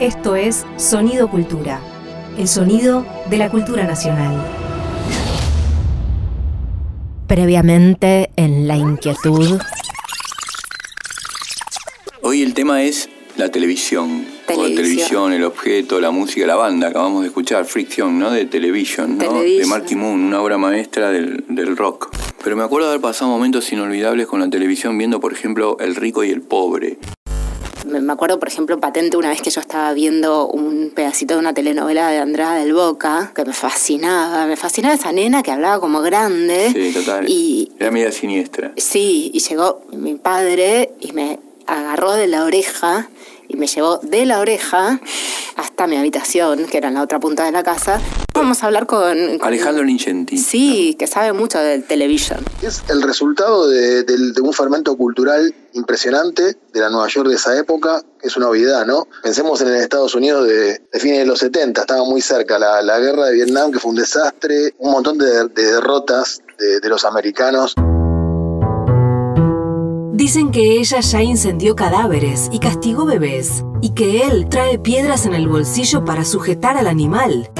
Esto es Sonido Cultura, el sonido de la cultura nacional. Previamente en La Inquietud. Hoy el tema es la televisión. O la Televisión. el objeto, la música, la banda. Acabamos de escuchar Friction, ¿no? De Television, ¿no? De Television. Marky Moon, una obra maestra del, del rock. Pero me acuerdo de haber pasado momentos inolvidables con la televisión viendo, por ejemplo, El rico y el pobre. Me acuerdo, por ejemplo, patente una vez que yo estaba viendo un pedacito de una telenovela de Andrada del Boca, que me fascinaba. Me fascinaba esa nena que hablaba como grande. Sí, total. Y Era media siniestra. sí, y llegó mi padre y me agarró de la oreja y me llevó de la oreja hasta mi habitación, que era en la otra punta de la casa. Vamos a hablar con... con- Alejandro Lincenti. Sí, que sabe mucho del television. Es el resultado de, de un fermento cultural impresionante de la Nueva York de esa época. Es una obviedad, ¿no? Pensemos en el Estados Unidos de, de fines de los 70, estaba muy cerca. La, la guerra de Vietnam, que fue un desastre, un montón de, de derrotas de, de los americanos. Dicen que ella ya incendió cadáveres y castigó bebés, y que él trae piedras en el bolsillo para sujetar al animal.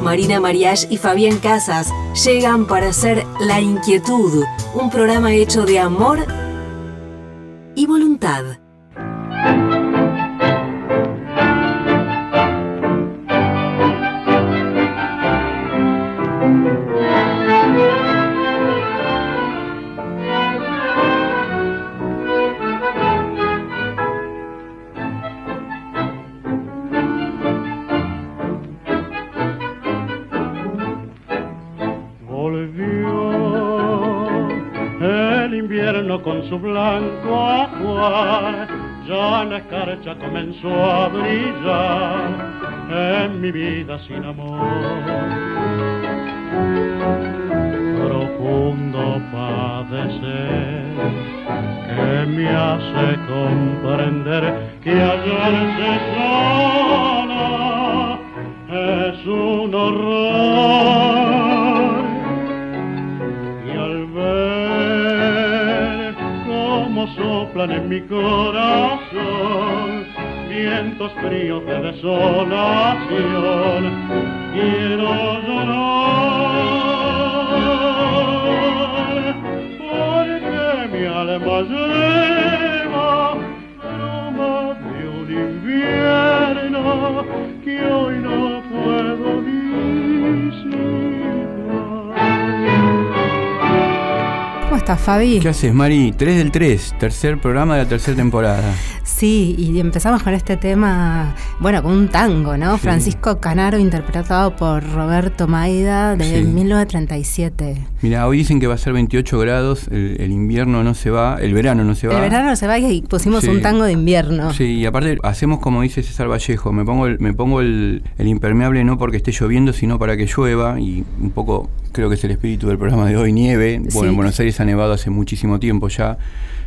Marina Mariach y Fabián Casas llegan para hacer La Inquietud, un programa hecho de amor y voluntad. Con su blanco ajuar, ya la escarcha comenzó a brillar en mi vida sin amor. Profundo padecer que me hace comprender que hallarse sola soplan en mi corazón vientos fríos de desolación, quiero estás, Fabi? ¿Qué haces, Mari? 3 del 3, tercer programa de la tercera temporada. Sí, y empezamos con este tema, bueno, con un tango, ¿no? Sí. Francisco Canaro, interpretado por Roberto Maida, de Sí. 1937. Mira, hoy dicen que va a ser 28 grados, el, el invierno no se va, el verano no se va. El verano se va y pusimos Sí. un tango de invierno. Sí, y aparte hacemos como dice César Vallejo, me pongo el, me pongo el, el impermeable no porque esté lloviendo, sino para que llueva y un poco creo que es el espíritu del programa de hoy, nieve. Bueno, Sí. en Buenos Aires ha nevado hace muchísimo tiempo ya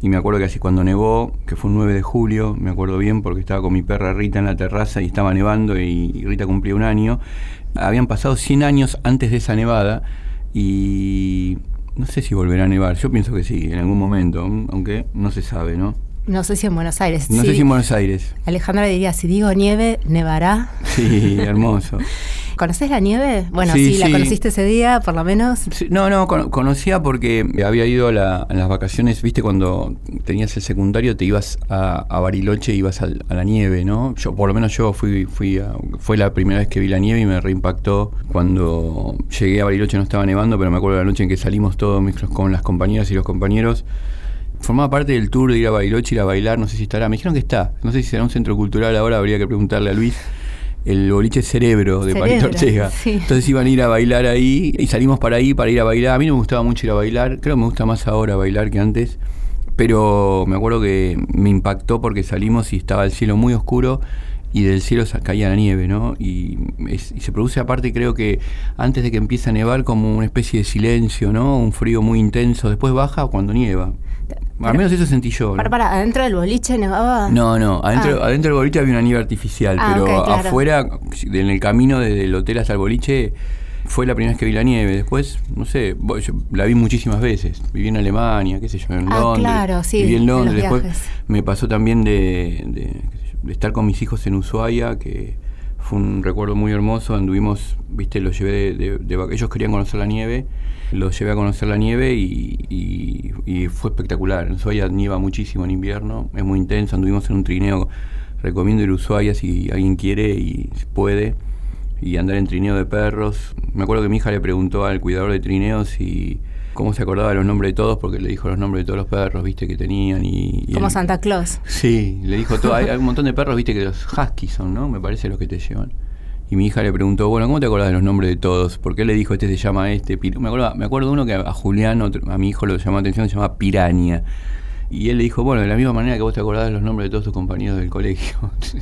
y me acuerdo que así cuando nevó, que fue un 9 de julio, me acuerdo bien porque estaba con mi perra Rita en la terraza y estaba nevando y, y Rita cumplía un año. Habían pasado 100 años antes de esa nevada y no sé si volverá a nevar, yo pienso que sí, en algún momento, aunque no se sabe, ¿no? No sé si en Buenos Aires. No Sí. sé si en Buenos Aires. Alejandra diría, si digo nieve, nevará. Sí, hermoso. ¿Conoces la nieve? Bueno, Sí, sí, la conociste ese día, por lo menos. No, no, cono- conocía porque había ido a, la- a las vacaciones, viste, cuando tenías el secundario te ibas a, a Bariloche, ibas al- a, la nieve, ¿no? Yo, por lo menos yo fui, fui a- fue la primera vez que vi la nieve y me reimpactó cuando llegué a Bariloche, no estaba nevando, pero me acuerdo de la noche en que salimos todos mis- con las compañeras y los compañeros. Formaba parte del tour de ir a Bariloche, ir a bailar, no sé si estará, me dijeron que está, no sé si será un centro cultural ahora, habría que preguntarle a Luis. El boliche Cerebro de Cerebro, Ortega. sí. Entonces iban a ir a bailar ahí y salimos para ahí para ir a bailar. A mí no me gustaba mucho ir a bailar, creo que me gusta más ahora bailar que antes, pero me acuerdo que me impactó porque salimos y estaba el cielo muy oscuro y del cielo caía la nieve, ¿no? Y, es- y se produce aparte, creo que antes de que empiece a nevar, como una especie de silencio, ¿no? Un frío muy intenso. Después baja cuando nieva. Al menos eso sentí yo. ¿no? Para, para, adentro del boliche nevaba. No, no, adentro, Ah. adentro del boliche había una nieve artificial, Ah, pero claro. afuera, en el camino desde el hotel hasta el boliche, fue la primera vez que vi la nieve. Después, no sé, yo la vi muchísimas veces. Viví en Alemania, qué sé yo, en Ah, Londres. claro, sí, Viví en Londres. Después viajes. me pasó también de, de estar con mis hijos en Ushuaia, que fue un recuerdo muy hermoso. Anduvimos, viste, los llevé de, de- ellos querían conocer la nieve, los llevé a conocer la nieve y fue espectacular. En Ushuaia nieva muchísimo en invierno, es muy intenso. Anduvimos en un trineo, recomiendo ir a Ushuaia si alguien quiere y puede. Y andar en trineo de perros. Me acuerdo que mi hija le preguntó al cuidador de trineos si cómo se acordaba de los nombres de todos, porque le dijo los nombres de todos los perros, viste, que tenían. Y, y Como él- Santa Claus. Sí, le dijo todo. Hay, hay un montón de perros, viste, que los huskies son, ¿no? Me parece los que te llevan. Y mi hija le preguntó, bueno, ¿cómo te acordás de los nombres de todos? Porque él le dijo, este se llama este. Pir-". Me acuerdo, me acuerdo uno que a Julián, otro- a mi hijo lo llamó la atención, se llama Piraña. Y él le dijo, bueno, de la misma manera que vos te acordás de los nombres de todos tus compañeros del colegio.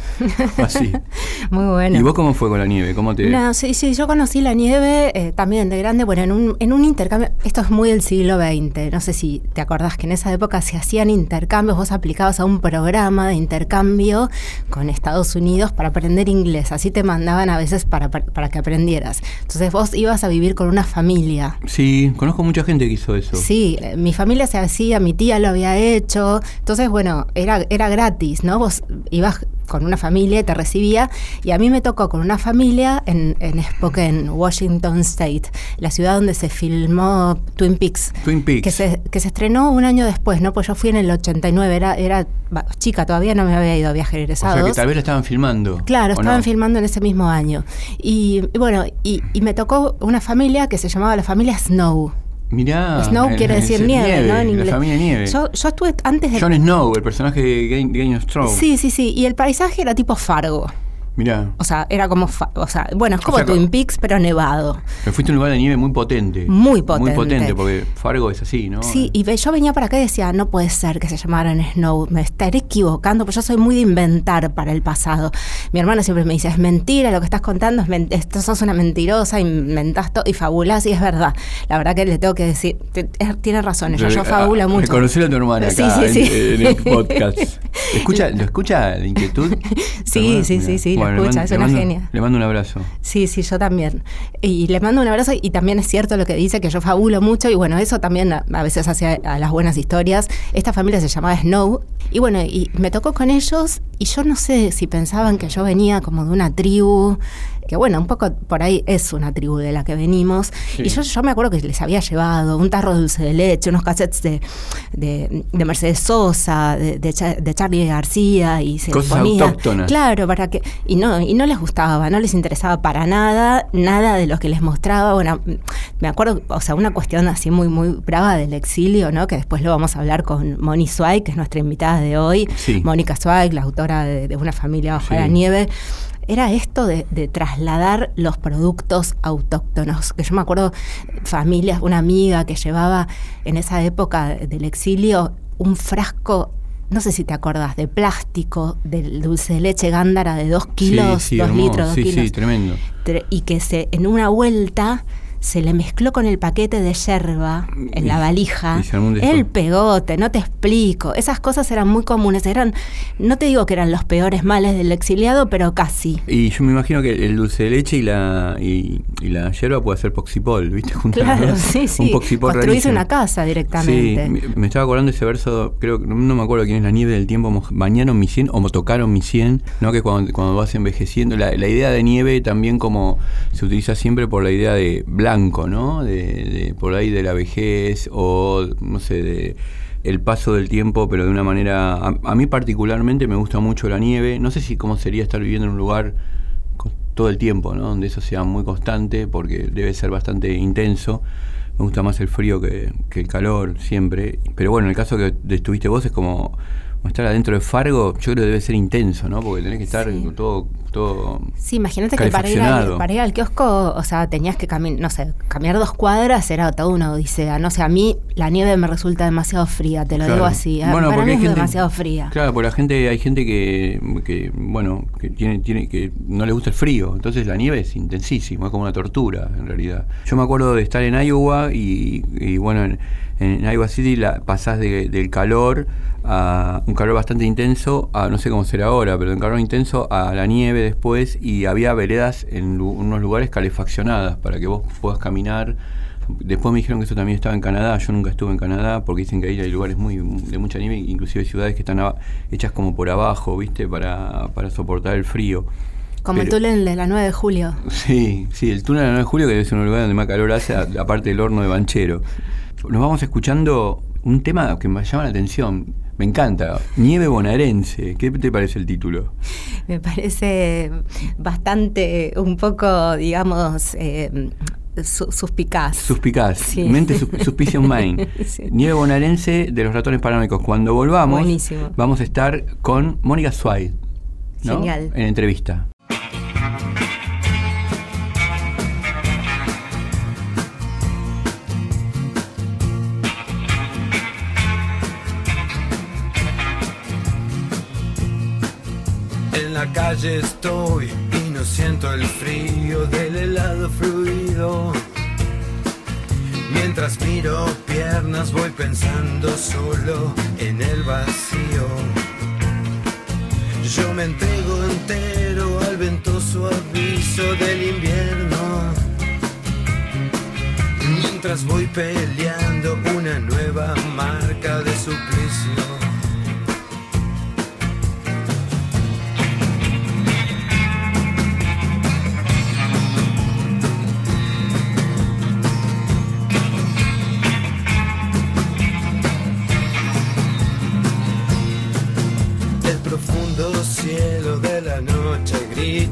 Así. Muy bueno. ¿Y vos cómo fue con la nieve? ¿Cómo te...? No, sí, sí, yo conocí la nieve eh, también de grande, bueno, en un, en un intercambio, esto es muy del siglo XX, no sé si te acordás que en esa época se hacían intercambios, vos aplicabas a un programa de intercambio con Estados Unidos para aprender inglés, así te mandaban a veces para, para, que aprendieras. Entonces vos ibas a vivir con una familia. Sí, conozco mucha gente que hizo eso. Sí, eh, mi familia se hacía, mi tía lo había hecho, entonces bueno, era, era gratis, ¿no? Vos ibas con una familia y te recibía, y a mí me tocó con una familia en, en Spokane, Washington State, la ciudad donde se filmó Twin Peaks. Twin Peaks. Que se, que se estrenó un año después, ¿no? Pues yo fui en el 89, era, era chica, todavía no me había ido a viajes O egresados. sea que tal vez la estaban filmando. Claro, ¿o estaban no? filmando en ese mismo año. Y, y bueno, y, y me tocó una familia que se llamaba la familia Snow. Mirá. Snow el- quiere decir el nieve, ¿no? En La inglés. familia nieve. Yo, yo estuve antes de. Jon Snow, el personaje de Game, Game of Thrones. Sí, sí, sí. Y el paisaje era tipo Fargo. Mirá. O sea, era como. fa- O sea, bueno, es como sea, Twin Peaks, pero nevado. Pero fuiste a un lugar de nieve muy potente. Muy potente. Muy potente, porque Fargo es así, ¿no? Sí, y yo venía para acá y decía, no puede ser que se llamaran Snow, me estaré equivocando, porque yo soy muy de inventar para el pasado. Mi hermana siempre me dice, es mentira lo que estás contando, es esto sos una mentirosa, inventás todo y fabulás, y es verdad. La verdad que le tengo que decir, tiene razón, ella, yo fabulo ah, mucho. Reconocer a tu hermana Sí, acá sí, en- sí. En, el podcast. ¿Escucha, ¿Lo escucha la inquietud? Sí, sí, sí, sí, escucha, mando- es una mando- genia. Le mando un abrazo. Sí, sí, yo también. Y le mando un abrazo y también es cierto lo que dice, que yo fabulo mucho y bueno, eso también a, a veces hace a, a las buenas historias. Esta familia se llamaba Snow y bueno, y me tocó con ellos y yo no sé si pensaban que yo venía como de una tribu, que bueno, un poco por ahí es una tribu de la que venimos. Sí. Y yo, yo me acuerdo que les había llevado un tarro de dulce de leche, unos cassettes de, de, de Mercedes Sosa, de, de, Cha- de Charlie García y se los Cosas ponía. autóctonas. Claro, para que. Y no, y no les gustaba, no les interesaba para nada, nada de lo que les mostraba. Bueno, me acuerdo, o sea, una cuestión así muy, muy brava del exilio, ¿no? Que después lo vamos a hablar con Moni Zweig, que es nuestra invitada de hoy. Sí. Mónica Zweig, la autora de, de Una familia bajo Sí. la nieve. Era esto de, de trasladar los productos autóctonos. Que yo me acuerdo, familias, una amiga que llevaba en esa época del exilio un frasco no sé si te acordás, de plástico, del dulce de leche gándara de dos kilos, sí, sí, dos hermoso. litros, dos sí, kilos. Sí, tremendo. Tre- y que se en una vuelta se le mezcló con el paquete de yerba en la valija. El pegote, no te explico. Esas cosas eran muy comunes. Eran, no te digo que eran los peores males del exiliado, pero casi. Y yo me imagino que el dulce de leche y la y, y la hierba puede ser poxipol, ¿viste? Juntas, Claro, ¿no? sí, sí. Un poxipol Construís rarísimo. una casa directamente. Sí, me, me estaba acordando ese verso, creo que no, me acuerdo quién es la nieve del tiempo, bañaron mi cien o tocaron mi cien, ¿no? Que cuando, cuando vas envejeciendo, la, la idea de nieve también como se utiliza siempre por la idea de blanco, ¿no? De, de- por ahí de la vejez o no sé, de el paso del tiempo, pero de una manera. A, mí particularmente me gusta mucho la nieve. No sé si cómo sería estar viviendo en un lugar todo el tiempo, ¿no? Donde eso sea muy constante, porque debe ser bastante intenso. Me gusta más el frío que, que el calor, siempre. Pero bueno, en el caso que estuviste vos es como estar adentro de Fargo, yo creo que debe ser intenso, ¿no? Porque tenés que estar Sí. todo, todo Sí, imagínate que para ir, al, para ir al kiosco, o sea, tenías que caminar, no sé, caminar dos cuadras era toda una odisea. No sé, a mí la nieve me resulta demasiado fría, te lo Claro. digo así. ¿eh? Bueno, para porque mí hay es gente- demasiado fría. Claro, porque la gente, hay gente que, que, bueno, que tiene, tiene, que no le gusta el frío, entonces la nieve es intensísima, es como una tortura en realidad. Yo me acuerdo de estar en Iowa y, y, bueno, en, en Iowa City la, pasás de- del calor a un calor bastante intenso, a no sé cómo será ahora, pero un calor intenso a la nieve después y había veredas en lu- unos lugares calefaccionadas para que vos puedas caminar Después me dijeron que eso también estaba en Canadá. Yo nunca estuve en Canadá porque dicen que ahí hay lugares muy de mucha nieve, inclusive ciudades que están hechas como por abajo, ¿viste? Para, para soportar el frío. Como el Pero- túnel de la 9 de julio. Sí, sí, el túnel de la 9 de julio, que es un lugar donde más calor hace, aparte del horno de Banchero. Nos vamos escuchando un tema que me llama la atención. Me encanta. Nieve bonaerense. ¿Qué te parece el título? Me parece bastante, un poco, digamos, eh, su- suspicaz. Suspicaz. Sí. Mente sus- Suspicion Mind. Sí. Nieve bonaerense de los ratones paranoicos. Cuando volvamos, Buenísimo. vamos a estar con Mónica Swide. ¿no? Genial. En entrevista. Calle estoy y no siento el frío del helado fluido. Mientras miro piernas voy pensando solo en el vacío. Yo me entrego entero al ventoso aviso del invierno. Mientras voy peleando una nueva marca de suplicio.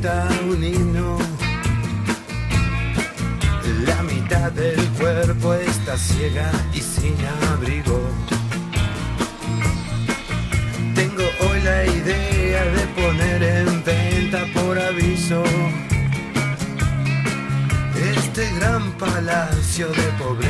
Un. La mitad del cuerpo está ciega y sin abrigo. Tengo hoy la idea de poner en venta por aviso este gran palacio de pobreza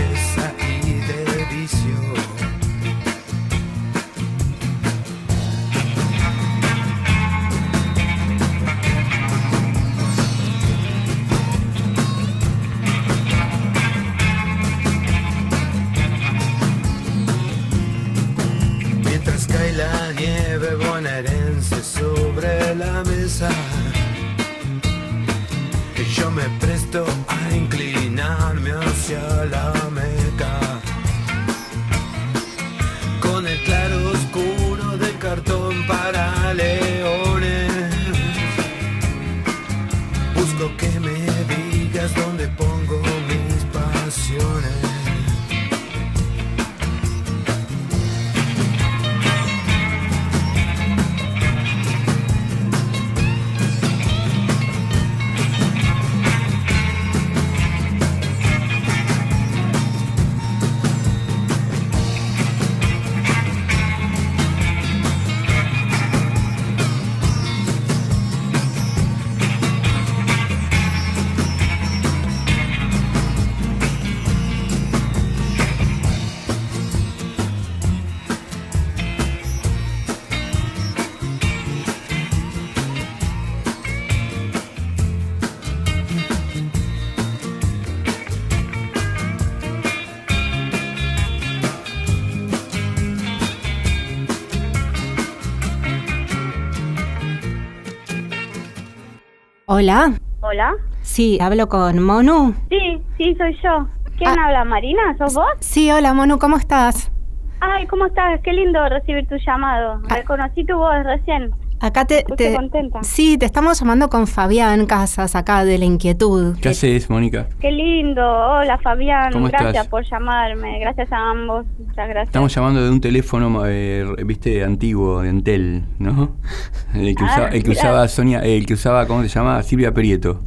Hola. Hola. Sí, hablo con Monu. Sí, sí, soy yo. ¿Quién Ah. habla? ¿Marina? ¿Sos vos? Sí, hola Monu, ¿cómo estás? Ay, ¿cómo estás? Qué lindo recibir tu llamado. Ah. Reconocí tu voz recién. Acá te, Estoy te- contenta. Sí, te estamos llamando con Fabián Casas, acá de la inquietud. ¿Qué haces, Mónica? Qué lindo. Hola, Fabián. ¿Cómo gracias estás? por llamarme. Gracias a ambos. Muchas gracias. Estamos llamando de un teléfono, eh, viste, antiguo, de Entel, ¿no? El que, Ah, usaba, el que usaba Sonia, el que usaba, ¿cómo se llama? Silvia Prieto.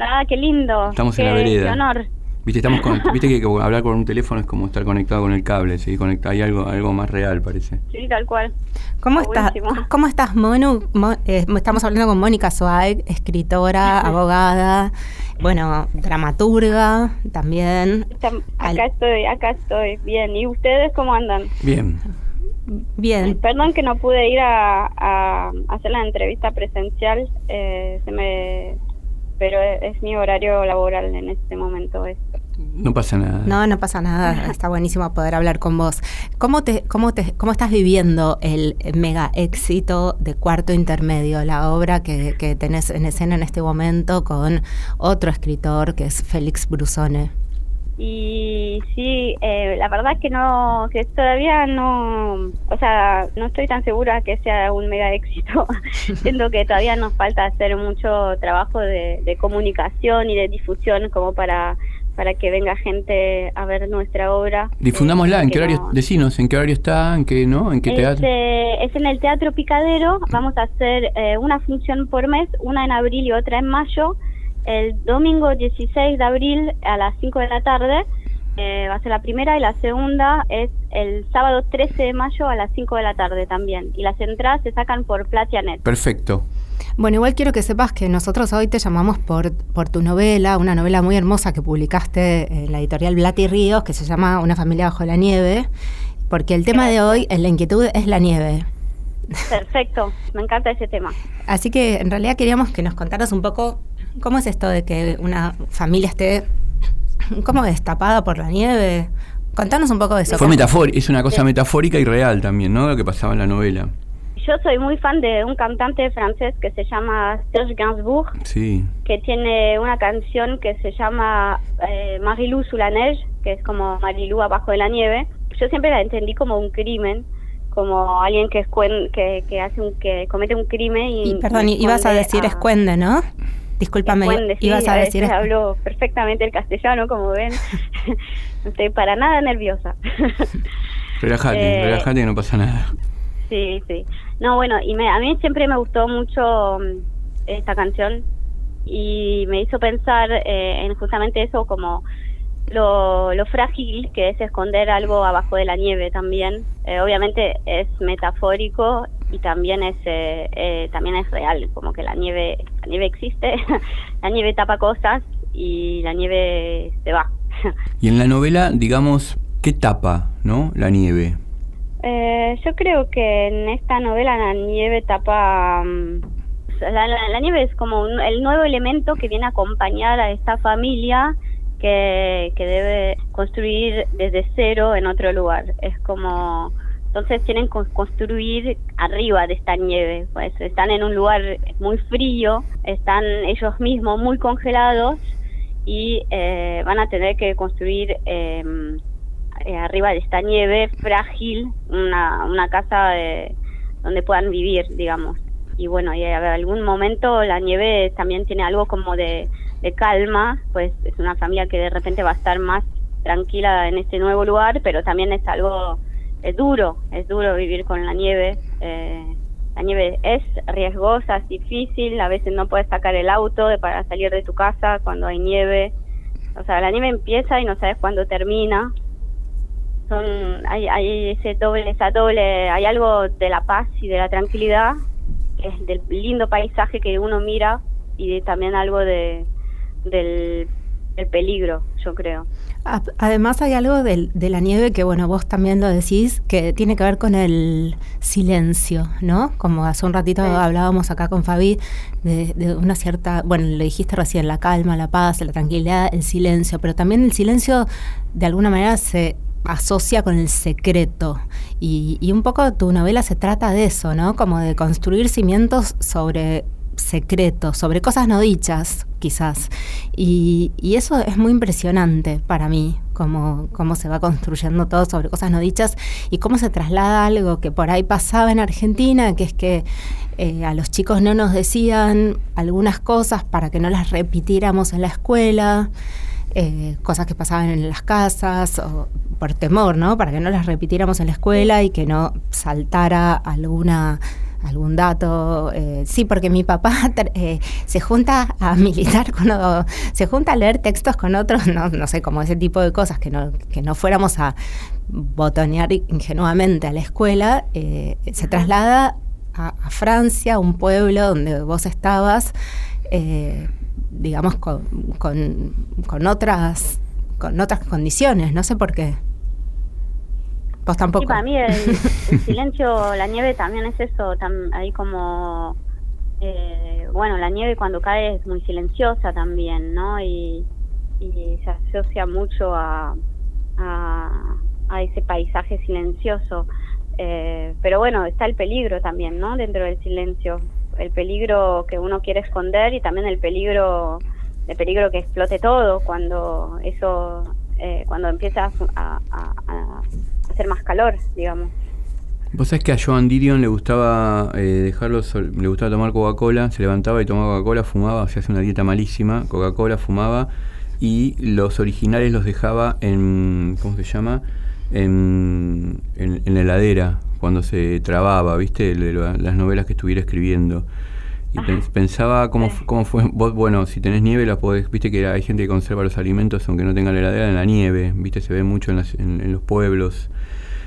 Ah, qué lindo. Estamos en Qué- la vereda. Qué honor. Viste, estamos con- viste que hablar con un teléfono es como estar conectado con el cable, ¿sí? Conectado, hay algo, algo más real, parece. Sí, tal cual. ¿Cómo, Está. ¿Cómo estás, Monu? Mo- eh, estamos hablando con Mónica Zweig, escritora, abogada, bueno, dramaturga también. Está- Al- Acá estoy, acá estoy. Bien. ¿Y ustedes cómo andan? Bien. Bien. Perdón que no pude ir a, a hacer la entrevista presencial, eh, se me, pero es, mi horario laboral en este momento. Es. No pasa nada. No, no pasa nada, está buenísimo poder hablar con vos. ¿Cómo, te, cómo, te, ¿Cómo estás viviendo el mega éxito de Cuarto Intermedio, la obra que, que tenés en escena en este momento con otro escritor que es Félix Brusone? Y sí, eh, la verdad que no, que todavía no, o sea, no estoy tan segura que sea un mega éxito. Siento que todavía nos falta hacer mucho trabajo de, de comunicación y de difusión como para para que venga gente a ver nuestra obra. Difundámosla, ¿en qué horario? no- Decinos, ¿en qué horario está? ¿En qué, no? ¿En qué es, teatro? eh, es en el Teatro Picadero. Vamos a hacer eh, una función por mes, una en abril y otra en mayo. El domingo 16 de abril a las 5 de la tarde eh, va a ser la primera y la segunda es el sábado 13 de mayo a las 5 de la tarde también. Y las entradas se sacan por Platianet. Perfecto. Bueno, igual quiero que sepas que nosotros hoy te llamamos por, por tu novela, una novela muy hermosa que publicaste en la editorial Blati Ríos, que se llama Una familia bajo la nieve, porque el tema de hoy, en la inquietud, es la nieve. Perfecto, me encanta ese tema. Así que en realidad queríamos que nos contaras un poco cómo es esto de que una familia esté como destapada por la nieve. Contanos un poco de eso. Fue metafórica, es una cosa metafórica y real también, ¿no? Lo que pasaba en la novela. Yo soy muy fan de un cantante francés que se llama Serge Gainsbourg. Sí. que tiene una canción que se llama eh, Marilou sous la neige, que es como Marilou abajo de la nieve. Yo siempre la entendí como un crimen, como alguien que escuen- que, que hace un que comete un crimen y, Y, perdón, y ibas a decir a- escuende, ¿no? Discúlpame, sí, ibas a decir escu- hablo perfectamente el castellano, como ven. no estoy para nada nerviosa. Relájate, Eh, relájate que no pasa nada. Sí, sí. No, bueno, y me, a mí siempre me gustó mucho mm, esta canción y me hizo pensar eh, en justamente eso como lo, lo frágil que es esconder algo abajo de la nieve también. Eh, obviamente es metafórico y también es eh, eh, también es real, como que la nieve la nieve existe, la nieve tapa cosas y la nieve se va. Y en la novela, digamos, ¿qué tapa, no? La nieve. Eh, yo creo que en esta novela la nieve tapa... mm, la, la- la nieve es como un- el nuevo elemento que viene a acompañar a esta familia que, que debe construir desde cero en otro lugar. Es como... Entonces tienen que construir arriba de esta nieve. Pues están en un lugar muy frío, están ellos mismos muy congelados y eh, van a tener que construir... em, eh, arriba de esta nieve frágil, una, una casa eh, donde puedan vivir, digamos. Y bueno, y a algún momento la nieve también tiene algo como de, de calma, pues es una familia que de repente va a estar más tranquila en este nuevo lugar, pero también es algo, es duro, es duro vivir con la nieve. eh, la nieve es riesgosa, es difícil, a veces no puedes sacar el auto de- para salir de tu casa cuando hay nieve. O sea, la nieve empieza y no sabes cuándo termina son hay, hay ese doble esa doble hay algo de la paz y de la tranquilidad que del lindo paisaje que uno mira y también algo de del, del peligro yo creo Además hay algo del- de la nieve que, bueno, vos también lo decís, que tiene que ver con el silencio, ¿no? Como hace un ratito Sí. hablábamos acá con Fabi de, de una cierta, bueno, lo dijiste recién, la calma, la paz, la tranquilidad, el silencio, pero también el silencio de alguna manera se asocia con el secreto. Y, y un poco tu novela se trata de eso, ¿no? Como de construir cimientos sobre secretos, sobre cosas no dichas, quizás. Y, eso es muy impresionante para mí, cómo, cómo se va construyendo todo sobre cosas no dichas y cómo se traslada algo que por ahí pasaba en Argentina, que es que eh, a los chicos no nos decían algunas cosas para que no las repitiéramos en la escuela. eh, cosas que pasaban en las casas, o por temor, ¿no? Para que no las repitiéramos en la escuela y que no saltara alguna algún dato. eh, sí, porque mi papá eh, se junta a militar con o- se junta a leer textos con otros, no, no sé, como ese tipo de cosas, que no, que no fuéramos a botonear ingenuamente a la escuela, eh, se traslada a, a Francia, un pueblo donde vos estabas, eh, digamos, con, con, con otras con otras condiciones, no sé por qué. Vos tampoco. Sí, para mí el, el silencio, la nieve también es eso, tam- ahí como, eh, bueno, la nieve cuando cae es muy silenciosa también, ¿no? Y, y se asocia mucho a, a, a ese paisaje silencioso. Eh, pero bueno, está el peligro también, ¿no? Dentro del silencio, el peligro que uno quiere esconder y también el peligro, el peligro que explote todo cuando eso eh, cuando empieza a, a- a hacer más calor, digamos. Vos sabés que a Joan Didion le gustaba eh, dejarlo, le gustaba tomar Coca-Cola, se levantaba y tomaba Coca-Cola, fumaba, se hace una dieta malísima, Coca-Cola, fumaba y los originales los dejaba en, ¿cómo se llama? En, en, en la heladera, cuando se trababa, ¿viste? Lo- las novelas que estuviera escribiendo. Y pen- pensaba cómo, cómo fue, vos, bueno, si tenés nieve la podés, viste que hay gente que conserva los alimentos aunque no tenga la heladera en la nieve, viste, se ve mucho en, las- en- en los pueblos.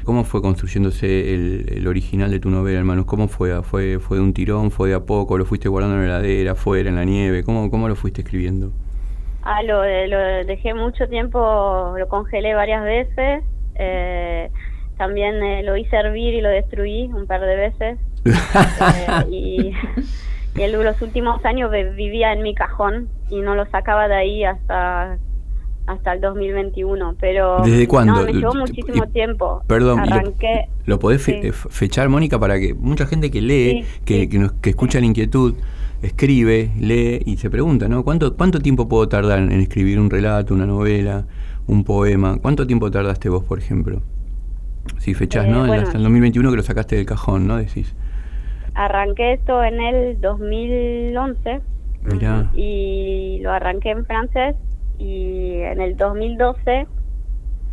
¿Cómo fue construyéndose el, el original de tu novela, hermanos? ¿Cómo fue? ¿Fue fue de un tirón? ¿Fue de a poco? ¿Lo fuiste guardando en la heladera, afuera, en la nieve? ¿Cómo, cómo lo fuiste escribiendo? Ah, lo, lo dejé mucho tiempo, lo congelé varias veces. eh, también eh, lo hice hervir y lo destruí un par de veces. Eh, y y en los últimos años vi- vivía en mi cajón y no lo sacaba de ahí hasta hasta el 2021. Pero ¿Desde cuándo? No, me llevó Y- muchísimo tiempo. Perdón, lo-. ¿Lo podés sí. eh, fechar, Mónica, para que mucha gente que lee, Sí, que, sí. que, nos- que escucha la inquietud, escribe, lee y se pregunta, ¿no? ¿Cuánto, ¿Cuánto tiempo puedo tardar en escribir un relato, una novela, un poema? ¿Cuánto tiempo tardaste vos, por ejemplo? Si fechás, Eh, ¿no? Bueno. hasta el 2021 que lo sacaste del cajón, ¿no? Decís. Arranqué esto en el 2011 Mirá. y lo arranqué en francés y en el 2012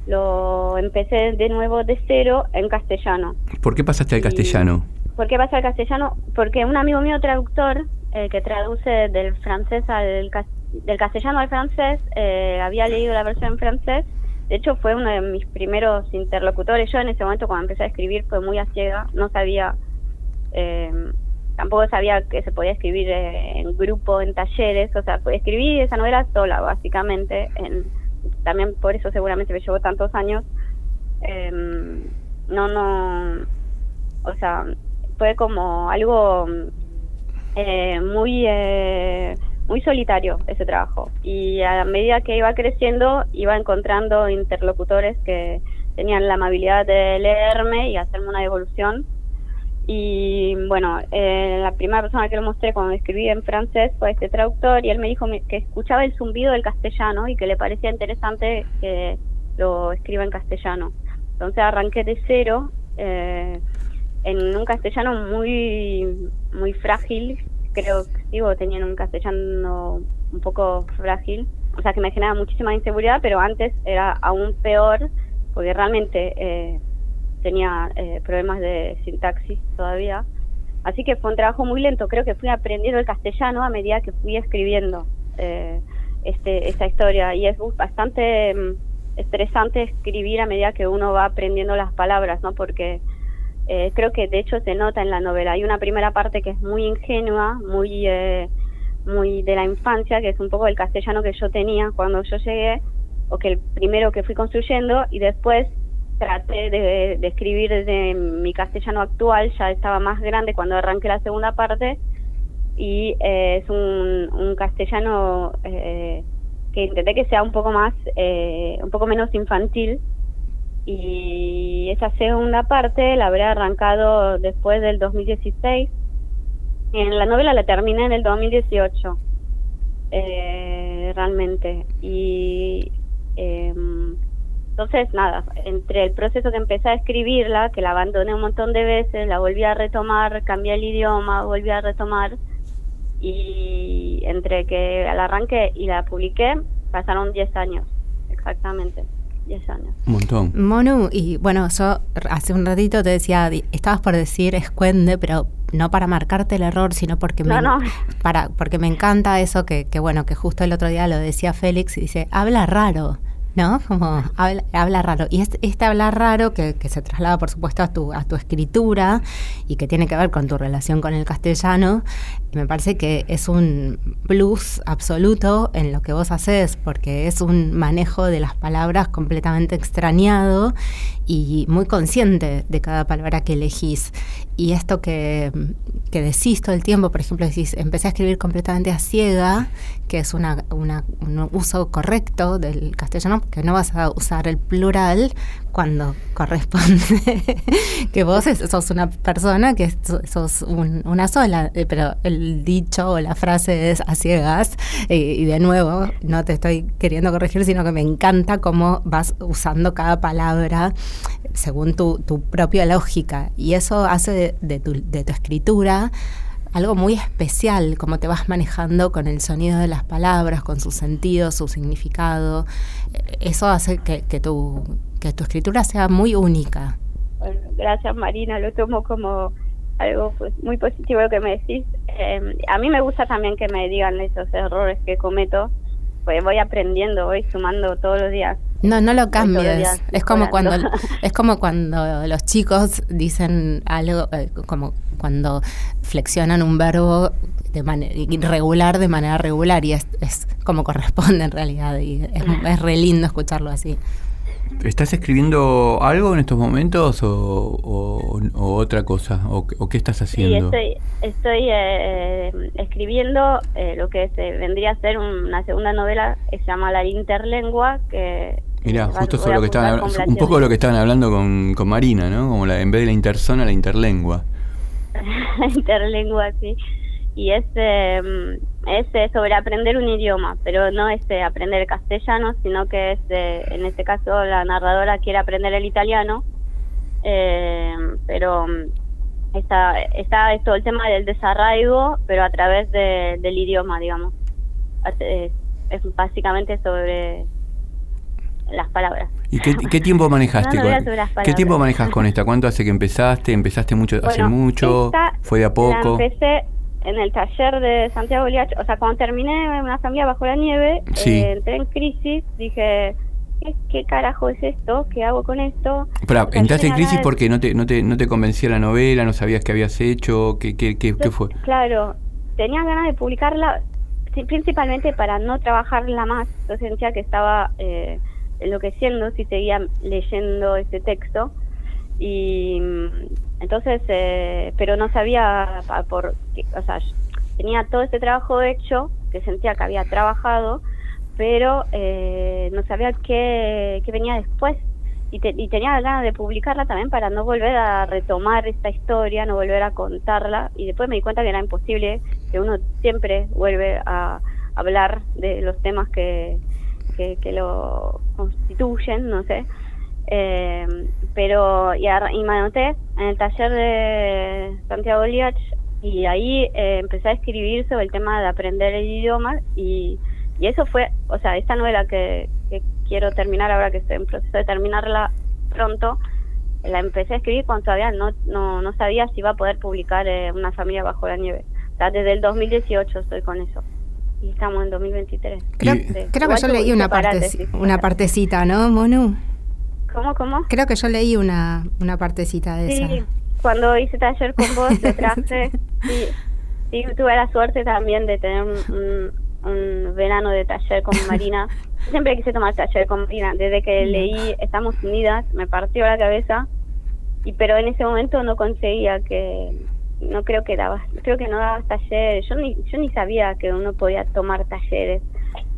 lo empecé de nuevo de cero en castellano. ¿Por qué pasaste al Y- castellano? ¿Por qué pasa al castellano? Porque un amigo mío traductor eh, que traduce del francés al del castellano al francés eh, había leído la versión en francés. De hecho fue uno de mis primeros interlocutores. Yo en ese momento cuando empecé a escribir fue muy a ciega, no sabía eh, tampoco sabía que se podía escribir eh, en grupo, en talleres, o sea, escribí esa novela sola, básicamente, en, también por eso seguramente me llevó tantos años. Em, no, no, o sea, fue como algo eh, muy, eh, muy solitario ese trabajo. Y a medida que iba creciendo, iba encontrando interlocutores que tenían la amabilidad de leerme y hacerme una devolución. Y bueno, eh, la primera persona que lo mostré cuando escribí en francés fue este traductor y él me dijo que escuchaba el zumbido del castellano y que le parecía interesante que lo escriba en castellano. Entonces arranqué de cero eh, en un castellano muy muy frágil. Creo que sigo teniendo un castellano un poco frágil, o sea que me genera muchísima inseguridad, pero antes era aún peor porque realmente eh, tenía eh, problemas de sintaxis todavía. Así que fue un trabajo muy lento. Creo que fui aprendiendo el castellano a medida que fui escribiendo eh, este, esta historia. Y es bastante mm, estresante escribir a medida que uno va aprendiendo las palabras, ¿no? Porque eh, creo que de hecho se nota en la novela. Hay una primera parte que es muy ingenua, muy, eh, muy de la infancia, que es un poco el castellano que yo tenía cuando yo llegué, o que el primero que fui construyendo, y después traté de, escribir desde mi castellano actual, ya estaba más grande cuando arranqué la segunda parte, y eh, es un, un castellano eh, que intenté que sea un poco más, eh, un poco menos infantil, y esa segunda parte la habré arrancado después del 2016. En la novela la terminé en el 2018, eh, realmente. Y eh, entonces, nada, entre el proceso que empecé a escribirla, que la abandoné un montón de veces, la volví a retomar, cambié el idioma, volví a retomar, y entre que la arranqué y la publiqué, pasaron 10 años, exactamente, 10 años. Un montón. Monu, y bueno, yo hace un ratito te decía, estabas por decir escuende, pero no para marcarte el error, sino porque me, no. Para, porque me encanta eso que, que, bueno, que justo el otro día lo decía Félix y dice, habla raro. ¿No? Como habla, habla raro. Y este, este hablar raro que, que se traslada, por supuesto, a tu, a tu escritura y que tiene que ver con tu relación con el castellano, me parece que es un plus absoluto en lo que vos haces, porque es un manejo de las palabras completamente extrañado y muy consciente de cada palabra que elegís. Y esto que, que decís todo el tiempo, por ejemplo, decís, empecé a escribir completamente a ciega, que es una, un uso correcto del castellano, que no vas a usar el plural cuando corresponde. Que vos sos una persona que sos un- una sola, eh, pero el dicho o la frase es a ciegas, eh, y de nuevo, no te estoy queriendo corregir, sino que me encanta cómo vas usando cada palabra según tu, tu propia lógica, y eso hace de, tu, de tu escritura algo muy especial, cómo te vas manejando con el sonido de las palabras, con su sentido, su significado. Eh, Eso hace que, que tu, que tu escritura sea muy única. Bueno, gracias Marina, lo tomo como algo pues, muy positivo lo que me decís. Eh, a mí me gusta también que me digan esos errores que cometo, pues voy aprendiendo, voy sumando todos los días. No, no lo cambies. Es como cuando es como cuando los chicos dicen algo, eh, como cuando flexionan un verbo de manera irregular de manera regular y es, es como corresponde en realidad y es, es re lindo escucharlo así. ¿Estás escribiendo algo en estos momentos o, o- o otra cosa? ¿O, o qué estás Sí, haciendo? estoy, estoy eh, escribiendo eh, lo que se vendría a ser una segunda novela que se llama La Interlengua, que Mira, justo sobre lo que estaban un poco lo que estaban hablando con, con Marina, ¿no? Como la, en vez de la interzona, la interlengua. interlengua, sí. Y es, eh, es eh, sobre aprender un idioma, pero no es eh, aprender castellano, sino que es, eh, en este caso, la narradora quiere aprender el italiano, eh, pero mm, está, está todo el tema del desarraigo, pero a través de- del idioma, digamos. Es, es básicamente sobre las palabras. ¿Y qué, qué tiempo manejaste? Con, ¿Qué tiempo manejas con esta? ¿Cuánto hace que empezaste? ¿Empezaste mucho hace mucho? ¿Fue de a poco? La empecé en el taller de Santiago Liach, o sea, cuando terminé una familia bajo la nieve, Sí. eh, entré en crisis, dije, ¿qué, qué carajo es esto? ¿Qué hago con esto? Pará, O sea, ¿entraste en crisis porque no te, no, te, no te convencía la novela? ¿No sabías qué habías hecho? ¿Qué, qué, qué, qué fue? Claro, tenía ganas de publicarla principalmente para no trabajarla más. Yo sentía que estaba eh, enloqueciendo si seguía leyendo ese texto. Y mm, entonces, eh, pero no sabía por qué, o sea, tenía todo este trabajo hecho, que sentía que había trabajado, pero eh, no sabía qué, qué venía después. Y, te- y tenía ganas de publicarla también para no volver a retomar esta historia, no volver a contarla. Y después me di cuenta que era imposible, que uno siempre vuelve a hablar de los temas que, que lo constituyen, no sé. Eh, pero y, y me anoté en el taller de Santiago Liach y ahí eh, empecé a escribir sobre el tema de aprender el idioma y, y eso fue, o sea, esta novela que, que quiero terminar ahora que estoy en proceso de terminarla pronto, la empecé a escribir cuando todavía no, no, no sabía si iba a poder publicar eh, Una familia bajo la nieve. O sea, desde el 2018 estoy con eso. Y estamos en 2023. Creo, Sí. creo que yo leí una, parte, una partecita, ¿no, Monu? ¿Cómo, cómo? Creo que yo leí una, una partecita de esa. Sí, cuando hice taller con vos, te traje. sí, sí, tuve la suerte también de tener un, un- un verano de taller con Marina. Siempre quise tomar taller con Marina. Desde que leí Estamos Unidas, me partió la cabeza. y Pero en ese momento no conseguía que. No creo que dabas, creo que no dabas talleres. Yo ni, yo ni sabía que uno podía tomar talleres.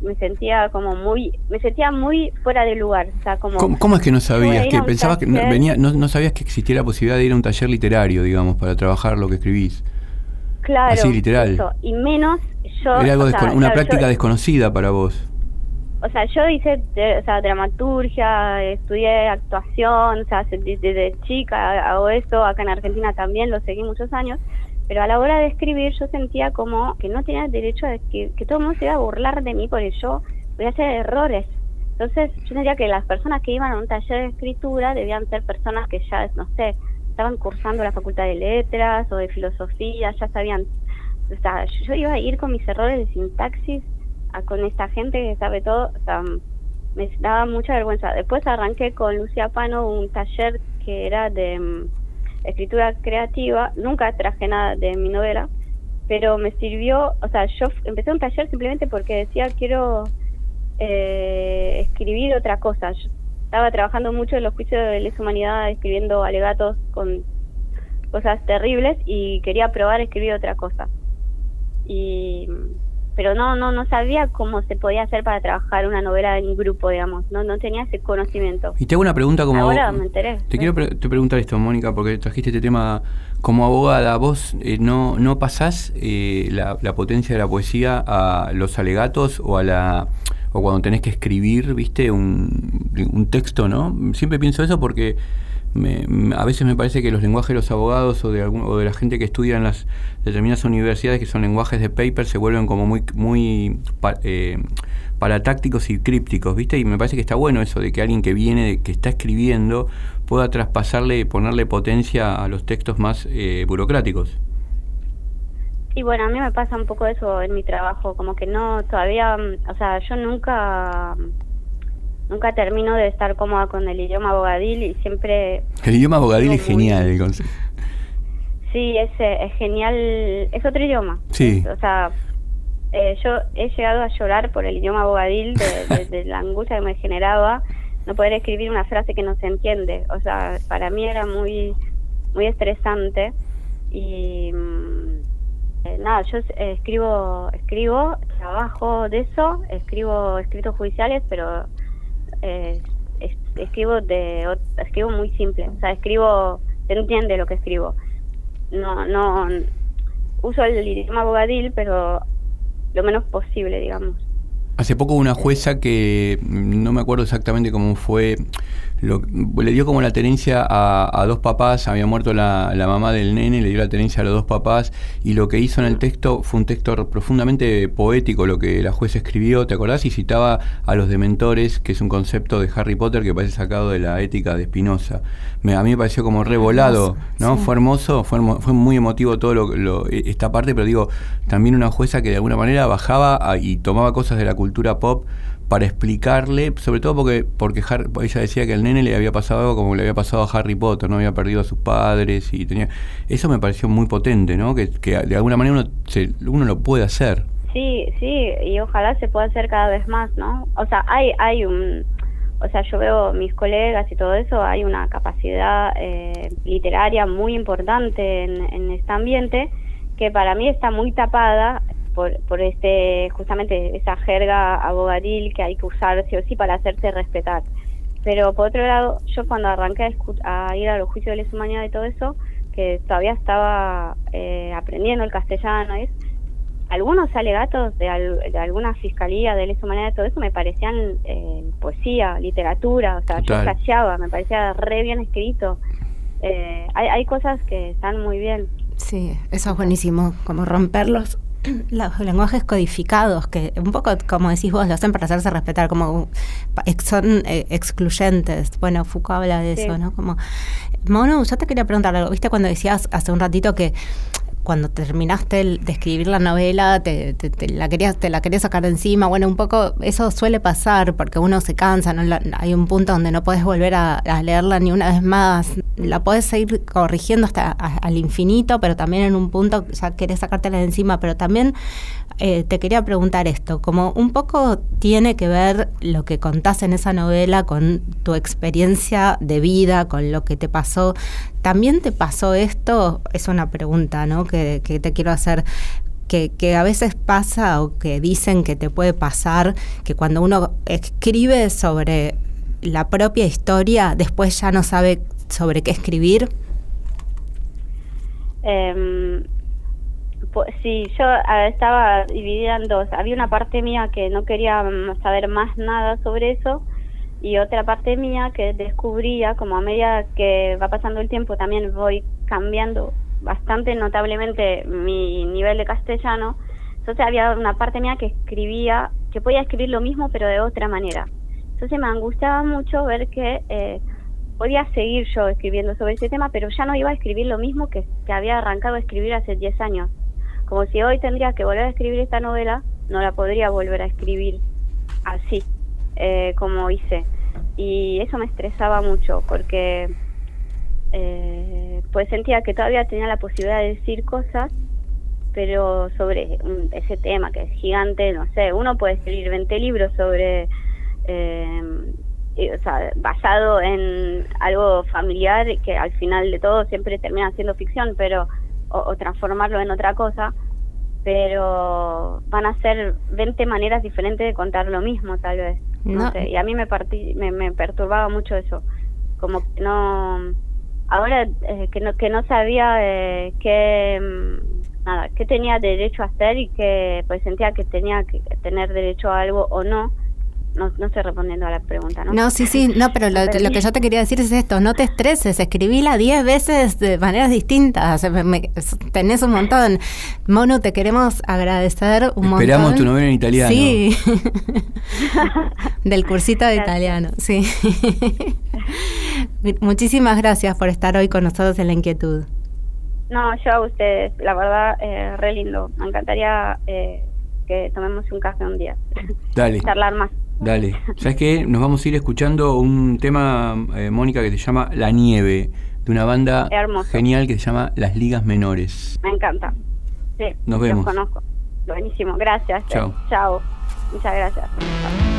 Me sentía como muy, me sentía muy fuera de lugar. O sea, como. ¿Cómo, cómo es que no sabías? que pensabas que no, venía, no, no sabías que existiera la posibilidad de ir a un taller literario, digamos, para trabajar lo que escribís? Claro. Así, literal. eso. Y menos yo. Era algo o sea, una claro, práctica yo- desconocida para vos. O sea, yo hice o sea, dramaturgia, estudié actuación, o sea, se- desde, desde chica hago esto, acá en Argentina también lo seguí muchos años, pero a la hora de escribir yo sentía como que no tenía derecho a que, que todo el mundo se iba a burlar de mí porque yo voy a hacer errores. Entonces yo sentía que las personas que iban a un taller de escritura debían ser personas que ya, no sé, estaban cursando la facultad de letras o de filosofía, ya sabían, o sea, yo iba a ir con mis errores de sintaxis a- con esta gente que sabe todo, o sea, me daba mucha vergüenza. Después arranqué con Lucia Pano un taller que era de mm, escritura creativa, nunca traje nada de mi novela, pero me sirvió, o sea, yo empecé un taller simplemente porque decía quiero eh, escribir otra cosa. Yo estaba trabajando mucho en los juicios de lesa humanidad, escribiendo alegatos con cosas terribles y quería probar escribir otra cosa. Y pero no, no, no sabía cómo se podía hacer para trabajar una novela en grupo, digamos, no, no tenía ese conocimiento. Y te hago una pregunta como... Ahora me enteré. Te quiero pre- te preguntar esto, Mónica, porque trajiste este tema como abogada. ¿Vos eh, no, no pasás eh, la, la potencia de la poesía a los alegatos o a la o cuando tenés que escribir, viste, un, un texto, ¿no? Siempre pienso eso porque me- a veces me parece que los lenguajes de los abogados o de algún, o de la gente que estudia en las determinadas universidades que son lenguajes de paper se vuelven como muy muy pa- eh, paratácticos y crípticos, ¿viste? Y me parece que está bueno eso de que alguien que viene, que está escribiendo, pueda traspasarle, ponerle potencia a los textos más eh, burocráticos. Y bueno, a mí me pasa un poco eso en mi trabajo, como que no, todavía, o sea, yo nunca, nunca termino de estar cómoda con el idioma abogadil y siempre, El idioma abogadil es genial, el concepto. sí, es, eh, es genial, es otro idioma. Sí. O sea, eh, yo he llegado a llorar por el idioma abogadil de, de- de la angustia que me generaba no poder escribir una frase que no se entiende. O sea, para mí era muy, muy estresante y mm, eh, nada, yo eh, escribo, escribo, trabajo de eso, escribo escritos judiciales, pero eh, es- escribo de, escribo muy simple, o sea, escribo, se entiende lo que escribo. No, no, uso el idioma abogadil, pero lo menos posible, digamos. Hace poco una jueza que no me acuerdo exactamente cómo fue, lo- le dio como la tenencia a, a dos papás, había muerto la, la mamá del nene, le dio la tenencia a los dos papás y lo que hizo en el texto fue un texto profundamente poético, lo que la jueza escribió, ¿te acordás? Y citaba a los dementores, que es un concepto de Harry Potter que parece sacado de la ética de Spinoza. Me- a mí me pareció como revolado, ¿no? sí. Fue hermoso, fue, hermo- fue muy emotivo todo lo, lo- esta parte, pero digo, también una jueza que de alguna manera bajaba a- y tomaba cosas de la cultura pop para explicarle, sobre todo porque porque Har- ella decía que al nene le había pasado algo como le había pasado a Harry Potter, no había perdido a sus padres y tenía eso me pareció muy potente, ¿no? Que, que de alguna manera uno se- uno lo puede hacer. Sí, sí, y ojalá se pueda hacer cada vez más, ¿no? O sea, hay, hay un, o sea, yo veo mis colegas y todo eso, hay una capacidad eh, literaria muy importante en, en este ambiente que para mí está muy tapada por, por este, justamente esa jerga abogadil que hay que usar sí o sí para hacerse respetar. Pero por otro lado, yo cuando arranqué a, escu- a ir a los juicios de lesa humanidad y todo eso, que todavía estaba eh, aprendiendo el castellano, es, algunos alegatos de, al- de alguna fiscalía de lesa humanidad y todo eso me parecían eh, poesía, literatura, o sea, Total. yo flasheaba, me parecía re bien escrito. Eh, hay, hay cosas que están muy bien. Sí, eso es buenísimo, como romper los, lenguajes codificados, que un poco, como decís vos, lo hacen para hacerse respetar, como ex- son eh, excluyentes. Bueno, Foucault habla de Sí. eso, ¿no? Como, Mono, yo te quería preguntar algo, viste cuando decías hace un ratito que cuando terminaste el- de escribir la novela te, la querías te la querías sacar de encima. Bueno un poco eso suele pasar porque uno se cansa no La- hay un punto donde no puedes volver a, leerla ni una vez más. La puedes seguir corrigiendo hasta al infinito pero también en un punto ya querés sacártela de encima. Pero también eh, te quería preguntar esto como un poco tiene que ver lo que contás en esa novela con tu experiencia de vida con lo que te pasó ¿También te pasó esto? Es una pregunta, ¿no? Que, te quiero hacer. Que, a veces pasa o que dicen que te puede pasar que cuando uno escribe sobre la propia historia, después ya no sabe sobre qué escribir. Pues sí, yo estaba dividida en dos. Había una parte mía que no quería saber más nada sobre eso y otra parte mía que descubría, como a medida que va pasando el tiempo, también voy cambiando bastante notablemente mi nivel de castellano. Entonces había una parte mía que escribía, que podía escribir lo mismo pero de otra manera. Entonces me angustiaba mucho ver que eh, podía seguir yo escribiendo sobre ese tema, pero ya no iba a escribir lo mismo que, que había arrancado a escribir hace 10 años. Como si hoy tendría que volver a escribir esta novela, no la podría volver a escribir así, eh, como hice. Y eso me estresaba mucho porque eh, pues sentía que todavía tenía la posibilidad de decir cosas, pero sobre ese tema que es gigante, no sé, uno puede escribir 20 libros sobre eh, o sea, basado en algo familiar que al final de todo siempre termina siendo ficción, pero o, o transformarlo en otra cosa. pero van a ser 20 maneras diferentes de contar lo mismo, tal vez. No, No. sé, y a mí me, partí, me, me perturbaba mucho eso. Como que no. Ahora eh, que no que no sabía eh, qué. mm, Nada, qué tenía derecho a hacer y que pues sentía que tenía que tener derecho a algo o no. No, no estoy respondiendo a la pregunta, ¿no? No, sí, sí, no, pero lo, Pero lo que yo te quería decir es esto, no te estreses, escribíla 10 veces de maneras distintas, me- me- tenés un montón. Mono, te queremos agradecer un montón. Esperamos tu novela en italiano. Sí, del cursito de italiano, sí. Muchísimas gracias por estar hoy con nosotros en La Inquietud. No, yo a ustedes, la verdad, eh, re lindo. Me encantaría eh, que tomemos un café un día. Dale. Charlar más. Dale. ¿Sabes qué? Nos vamos a ir escuchando un tema, eh, Mónica, que se llama La Nieve, de una banda Hermoso. genial que se llama Las Ligas Menores. Me encanta. Sí, Nos vemos. Los conozco. Buenísimo, gracias. Chao. Chao. Muchas gracias. Chao.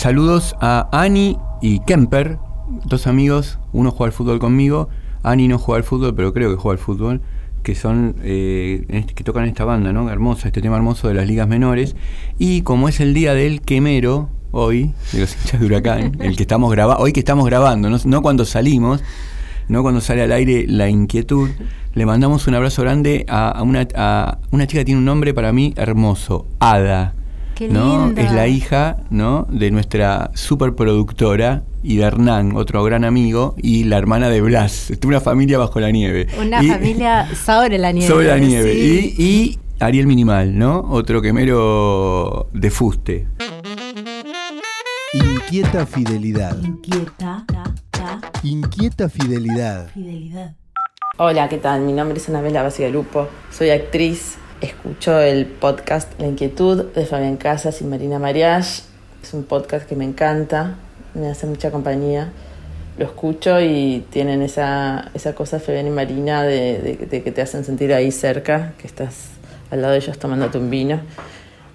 Saludos a Ani y Kemper, dos amigos. Uno juega al fútbol conmigo. Ani no juega al fútbol, pero creo que juega al fútbol. Que son eh, este- que tocan esta banda, ¿no? Hermosa, este tema hermoso de las ligas menores. Y como es el día del quemero, hoy, de los hinchas de huracán, el que estamos grabando, hoy que estamos grabando, no, no cuando salimos, no cuando sale al aire la inquietud, le mandamos un abrazo grande a, a una, a una chica que tiene un nombre para mí hermoso, Ada. Qué ¿no? linda. Es la hija ¿no? de nuestra superproductora y de Hernán, otro gran amigo, y la hermana de Blas. Es una familia bajo la nieve. Una Y- familia sobre la nieve. sobre la nieve. sí. Y, y Ariel Minimal, ¿no? Otro quemero de fuste. Inquieta fidelidad. Inquieta. Ta, ta, Inquieta fidelidad. fidelidad. Hola, ¿qué tal? Mi nombre es Anabela Basigalupo, soy actriz, escucho el podcast La Inquietud de Fabián Casas y Marina Mariach. Es un podcast que me encanta, me hace mucha compañía. Lo escucho y tienen esa, esa cosa Fabián y Marina de, que te hacen sentir ahí cerca, que estás al lado de ellos tomándote un vino.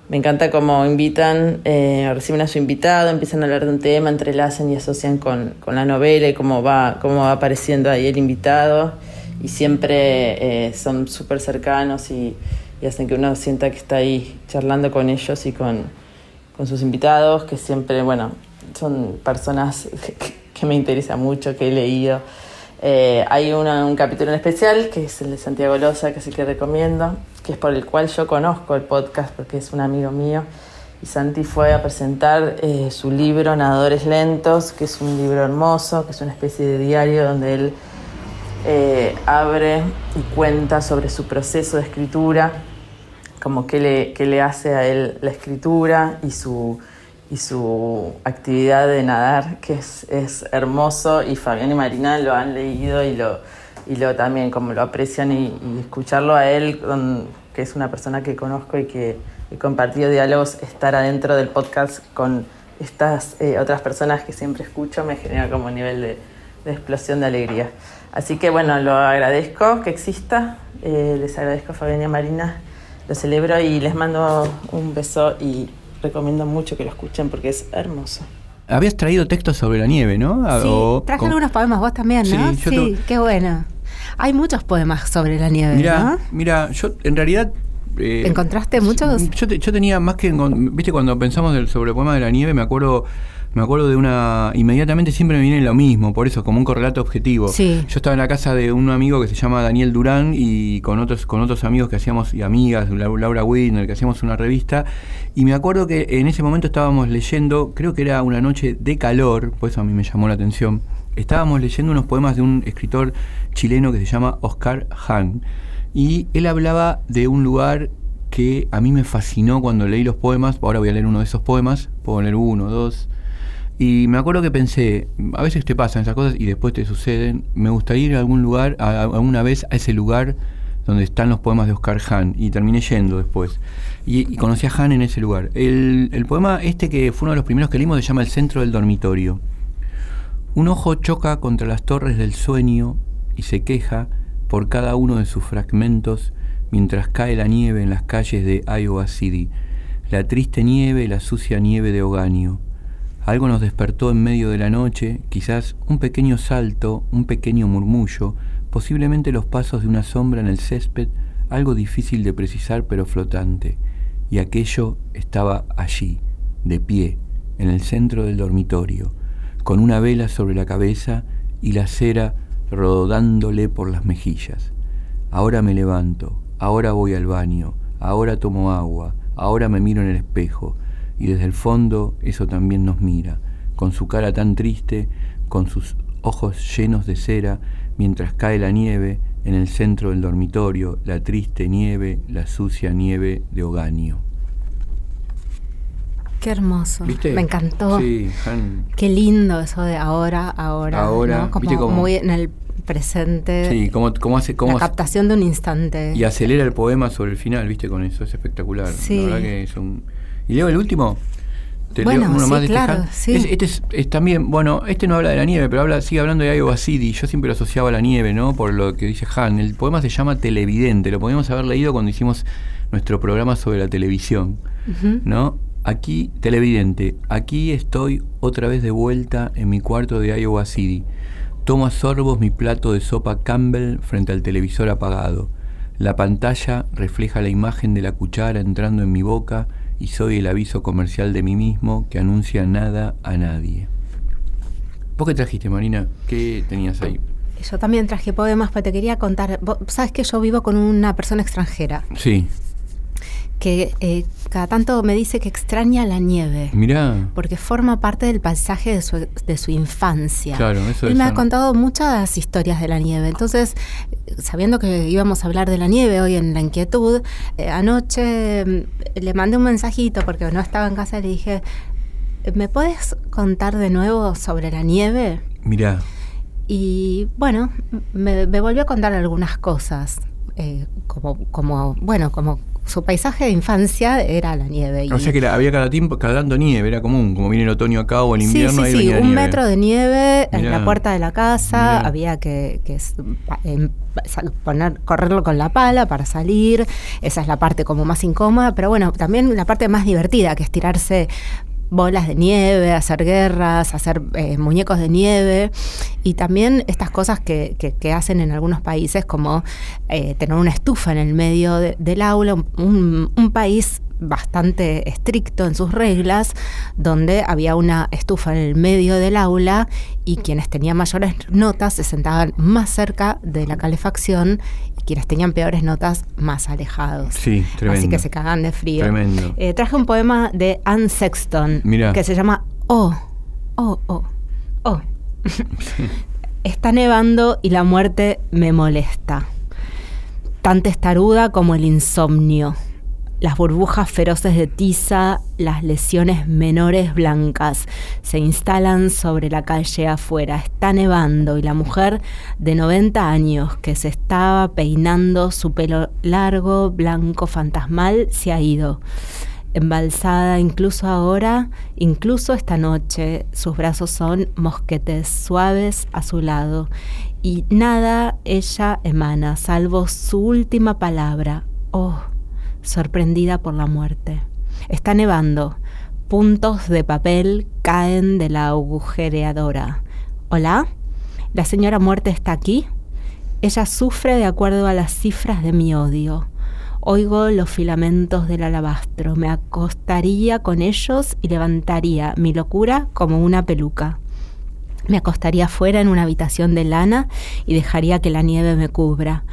Me encanta cómo invitan, eh, reciben a su invitado, empiezan a hablar de un tema, entrelazan y asocian con, con la novela y cómo va, cómo va apareciendo ahí el invitado. Y siempre eh, son súper cercanos y, y hacen que uno sienta que está ahí charlando con ellos y con, con sus invitados, que siempre, bueno, son personas que, me interesa mucho, que he leído. Eh, hay una- un capítulo en especial, que es el de Santiago Loza, que sí que recomiendo, que es por el cual yo conozco el podcast, porque es un amigo mío. Y Santi fue a presentar eh, su libro Nadadores Lentos, que es un libro hermoso, que es una especie de diario donde él eh, abre y cuenta sobre su proceso de escritura, como qué le, qué le hace a él la escritura y su, y su actividad de nadar, que es, es hermoso, y Fabián y Marina lo han leído y lo, y lo también como lo aprecian y, y escucharlo a él, que es una persona que conozco y que he compartido diálogos, estar adentro del podcast con estas eh, otras personas que siempre escucho me genera como un nivel de, de explosión de alegría. Así que bueno, lo agradezco que exista, eh, les agradezco a Fabián y a Marina, lo celebro y les mando un beso y recomiendo mucho que lo escuchen porque es hermoso. Habías traído textos sobre la nieve, ¿no? Ah, Sí, O- traje con- algunos poemas vos también, ¿no? Sí, yo Sí, to- qué bueno. Hay muchos poemas sobre la nieve, Mira, ¿no? mira, yo en realidad. eh, ¿Encontraste muchos? Yo, te- yo tenía más que. Viste, cuando pensamos del, sobre el poema de la nieve, me acuerdo. Me acuerdo de una. Inmediatamente siempre me viene lo mismo, por eso, como un correlato objetivo. Sí. Yo estaba en la casa de un amigo que se llama Daniel Durán y con otros, con otros amigos que hacíamos, y amigas, La- Laura Widner, que hacíamos una revista. Y me acuerdo que en ese momento estábamos leyendo, creo que era una noche de calor, por eso a mí me llamó la atención. Estábamos leyendo unos poemas de un escritor chileno que se llama Oscar Hahn. Y él hablaba de un lugar que a mí me fascinó cuando leí los poemas. Ahora voy a leer uno de esos poemas. Puedo leer uno, dos. Y me acuerdo que pensé, a veces te pasan esas cosas y después te suceden. Me gustaría ir a algún lugar, a- alguna vez a ese lugar donde están los poemas de Oscar Hahn. Y terminé yendo después. Y, y conocí a Hahn en ese lugar. El, el poema este que fue uno de los primeros que leímos se llama El centro del dormitorio. Un ojo choca contra las torres del sueño y se queja por cada uno de sus fragmentos mientras cae la nieve en las calles de Iowa City, la triste nieve, la sucia nieve de Oganio. Algo nos despertó en medio de la noche, quizás un pequeño salto, un pequeño murmullo, posiblemente los pasos de una sombra en el césped, algo difícil de precisar pero flotante. Y aquello estaba allí, de pie, en el centro del dormitorio, con una vela sobre la cabeza y la cera rodándole por las mejillas. Ahora me levanto, ahora voy al baño, ahora tomo agua, ahora me miro en el espejo, y desde el fondo eso también nos mira, con su cara tan triste, con sus ojos llenos de cera, mientras cae la nieve en el centro del dormitorio, la triste nieve, la sucia nieve de Oganio. Qué hermoso. ¿Viste? Me encantó. Sí, Han- Qué lindo eso de ahora, ahora. Ahora, ¿no? Como muy en el presente. sí, cómo, cómo hace, cómo la captación de un instante. y acelera el poema sobre el final, viste, con eso, es espectacular. Sí. La verdad que es un... ¿Y leo el último? Te Bueno, leo uno sí, más de este claro, Han. sí. Es- este es, es también, bueno, este no habla de la nieve, pero habla, sigue hablando de Iowa City. Yo siempre lo asociaba a la nieve, ¿no? Por lo que dice Han. El poema se llama Televidente, lo podíamos haber leído cuando hicimos nuestro programa sobre la televisión. ¿no? Aquí, televidente, aquí estoy otra vez de vuelta en mi cuarto de Iowa City. Tomo a sorbos mi plato de sopa Campbell frente al televisor apagado. La pantalla refleja la imagen de la cuchara entrando en mi boca y soy el aviso comercial de mí mismo que anuncia nada a nadie. ¿Vos qué trajiste, Marina? ¿Qué tenías ahí? Yo también traje poemas, pero te quería contar. Vos sabes que yo vivo con una persona extranjera Sí, que eh, cada tanto me dice que extraña la nieve. Mirá. Porque forma parte del paisaje de su, de su infancia. Claro, eso Él es me ha contado muchas historias de la nieve. Entonces, sabiendo que íbamos a hablar de la nieve hoy en La Inquietud, eh, anoche mm, le mandé un mensajito porque no estaba en casa y le dije, ¿me puedes contar de nuevo sobre la nieve? Mirá. Y bueno, me, me volvió a contar algunas cosas, eh, como, como, bueno, como su paisaje de infancia era la nieve. O sea que la- había cada tiempo, cada tanto nieve, era común, como viene el otoño acá o el Sí, invierno, sí, ahí sí, venía un nieve. metro de nieve en la puerta de la casa, Mirá. había que, que em- poner, correrlo con la pala para salir, esa es la parte como más incómoda, pero bueno, también la parte más divertida, que es tirarse bolas de nieve, hacer guerras, hacer eh, muñecos de nieve. Y también estas cosas que, que- que hacen en algunos países como eh, tener una estufa en el medio de- del aula, un, un país bastante estricto en sus reglas, donde había una estufa en el medio del aula y quienes tenían mayores notas se sentaban más cerca de la calefacción y quienes tenían peores notas más alejados. Sí, tremendo. Así que se cagan de frío. Tremendo. Eh, traje un poema de Anne Sexton Mirá. que se llama Oh, oh, oh, oh. Está nevando y la muerte me molesta. Tan testaruda como el insomnio. Las burbujas feroces de tiza, las lesiones menores blancas, se instalan sobre la calle afuera. Está nevando y la mujer de 90 años que se estaba peinando su pelo largo, blanco, fantasmal, se ha ido. Embalsada incluso ahora, incluso esta noche, sus brazos son mosquetes suaves a su lado y nada ella emana, salvo su última palabra. Oh, sorprendida por la muerte. Está nevando. Puntos de papel caen de la agujereadora. ¿Hola? ¿La señora muerte está aquí? Ella sufre de acuerdo a las cifras de mi odio. Oigo los filamentos del alabastro, me acostaría con ellos y levantaría mi locura como una peluca. Me acostaría fuera en una habitación de lana y dejaría que la nieve me cubra.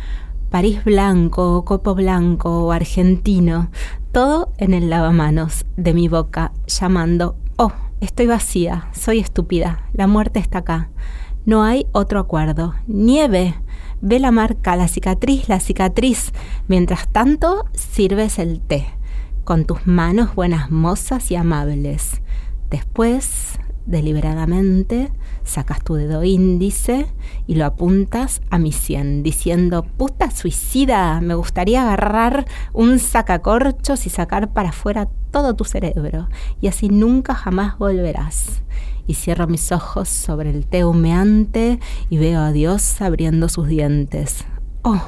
París blanco, copo blanco argentino, todo en el lavamanos de mi boca, llamando, oh, estoy vacía, soy estúpida, la muerte está acá. No hay otro acuerdo. Nieve. Ve la marca, la cicatriz, la cicatriz. Mientras tanto, sirves el té, con tus manos buenas mozas y amables. Después, deliberadamente, sacas tu dedo índice y lo apuntas a mi sien, diciendo, puta suicida, me gustaría agarrar un sacacorchos y sacar para afuera todo tu cerebro, y así nunca jamás volverás. Y cierro mis ojos sobre el té humeante y veo a Dios abriendo sus dientes. Oh,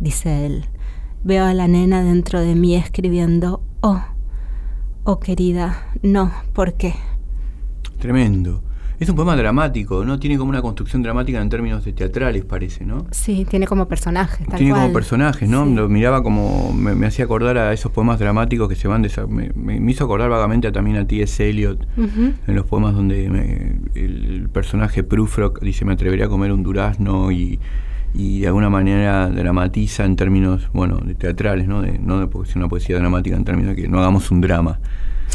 dice él. Veo a la nena dentro de mí escribiendo, oh, oh querida, no, ¿por qué? Tremendo. Es un poema dramático, ¿no? Tiene como una construcción dramática en términos de teatrales, parece, ¿no? Sí, tiene como personajes, tal Tiene cual. como personajes, ¿no? Sí. Lo miraba como. Me, me hacía acordar a esos poemas dramáticos que se van. desa- me, me- me hizo acordar vagamente a- también a T.S. Eliot, Ujú. en los poemas donde me- el personaje Prufrock dice: Me atrevería a comer un durazno y, y de alguna manera dramatiza en términos, bueno, de teatrales, ¿no? De, no de una poesía dramática en términos de que no hagamos un drama.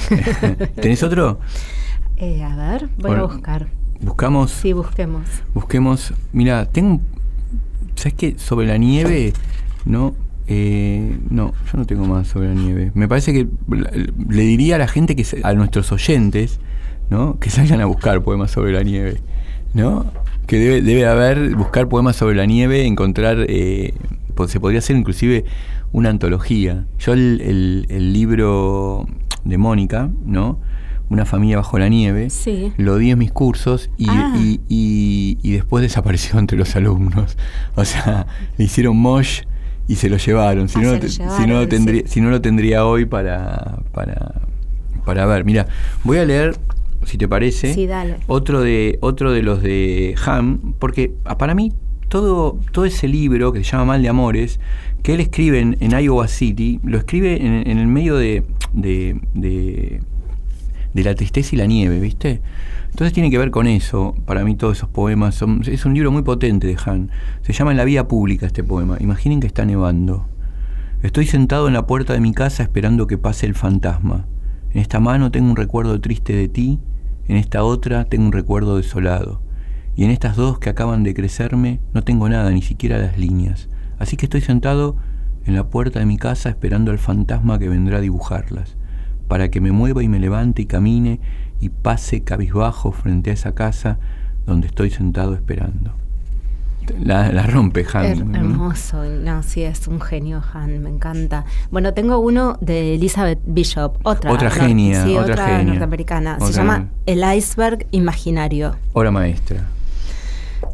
¿Tenés otro? Eh, a ver, voy Bueno, a buscar. Buscamos. Sí, busquemos. Busquemos. Mira, tengo. ¿Sabes qué? Sobre la nieve, no. Eh, no, yo no tengo más sobre la nieve. Me parece que le diría a la gente que se- a nuestros oyentes, ¿no? Que salgan a buscar poemas sobre la nieve, ¿no? Que debe, debe haber buscar poemas sobre la nieve, encontrar. eh, se podría hacer inclusive una antología. Yo el, el- el libro de Mónica, ¿no? Una familia bajo la nieve. Sí. Lo di en mis cursos y, Ah. y- y- y después desapareció entre los alumnos. O sea, le hicieron mosh y se lo llevaron. Si, Ah, no, lo si, no lo tendría, sí. si no lo tendría hoy para, para, para ver. Mira, voy a leer, si te parece, Sí, dale. otro de, otro de los de Ham, porque ah, para mí todo, todo ese libro que se llama Mal de Amores, que él escribe en, en Iowa City, lo escribe en, en el medio de, de, de- de la tristeza y la nieve, ¿viste? Entonces tiene que ver con eso, para mí todos esos poemas, son, es un libro muy potente de Han. Se llama En la vía pública este poema. Imaginen que está nevando. Estoy sentado en la puerta de mi casa esperando que pase el fantasma. En esta mano tengo un recuerdo triste de ti, en esta otra tengo un recuerdo desolado. Y en estas dos que acaban de crecerme no tengo nada, ni siquiera las líneas. Así que estoy sentado en la puerta de mi casa esperando al fantasma que vendrá a dibujarlas, para que me mueva y me levante y camine y pase cabizbajo frente a esa casa donde estoy sentado esperando. La, la rompe Han. Her- hermoso, no, sí, es un genio Han, me encanta. Bueno, tengo uno de Elizabeth Bishop, otra. Genia, sí, otra otra, genia. norteamericana. Otra- Se llama El iceberg imaginario. Obra maestra.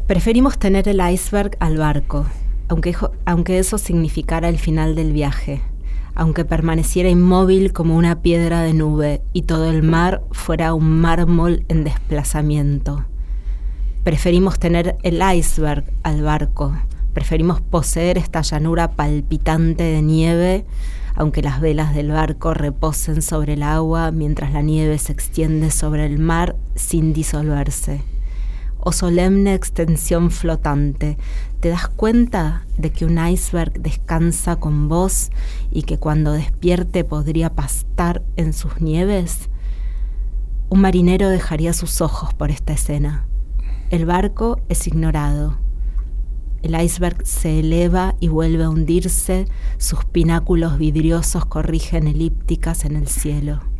Preferimos tener el iceberg al barco, aunque, aunque eso significara el final del viaje, aunque permaneciera inmóvil como una piedra de nube y todo el mar fuera un mármol en desplazamiento. Preferimos tener el iceberg al barco, preferimos poseer esta llanura palpitante de nieve, aunque las velas del barco reposen sobre el agua mientras la nieve se extiende sobre el mar sin disolverse o solemne extensión flotante, ¿te das cuenta de que un iceberg descansa con vos y que cuando despierte podría pastar en sus nieves? Un marinero dejaría sus ojos por esta escena. El barco es ignorado. El iceberg se eleva y vuelve a hundirse, sus pináculos vidriosos corrigen elípticas en el cielo.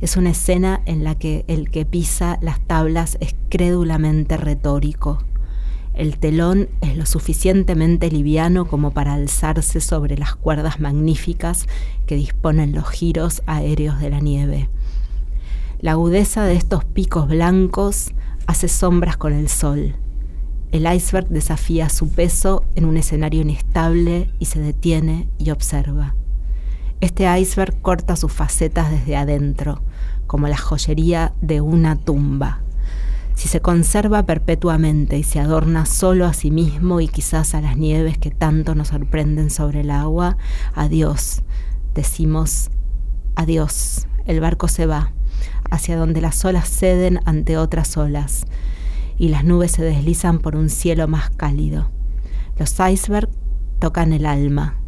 Es una escena en la que el que pisa las tablas es crédulamente retórico. El telón es lo suficientemente liviano como para alzarse sobre las cuerdas magníficas que disponen los giros aéreos de la nieve. La agudeza de estos picos blancos hace sombras con el sol. El iceberg desafía su peso en un escenario inestable y se detiene y observa. Este iceberg corta sus facetas desde adentro, como la joyería de una tumba. Si se conserva perpetuamente y se adorna solo a sí mismo y quizás a las nieves que tanto nos sorprenden sobre el agua, adiós, decimos adiós, el barco se va, hacia donde las olas ceden ante otras olas y las nubes se deslizan por un cielo más cálido. Los icebergs tocan el alma,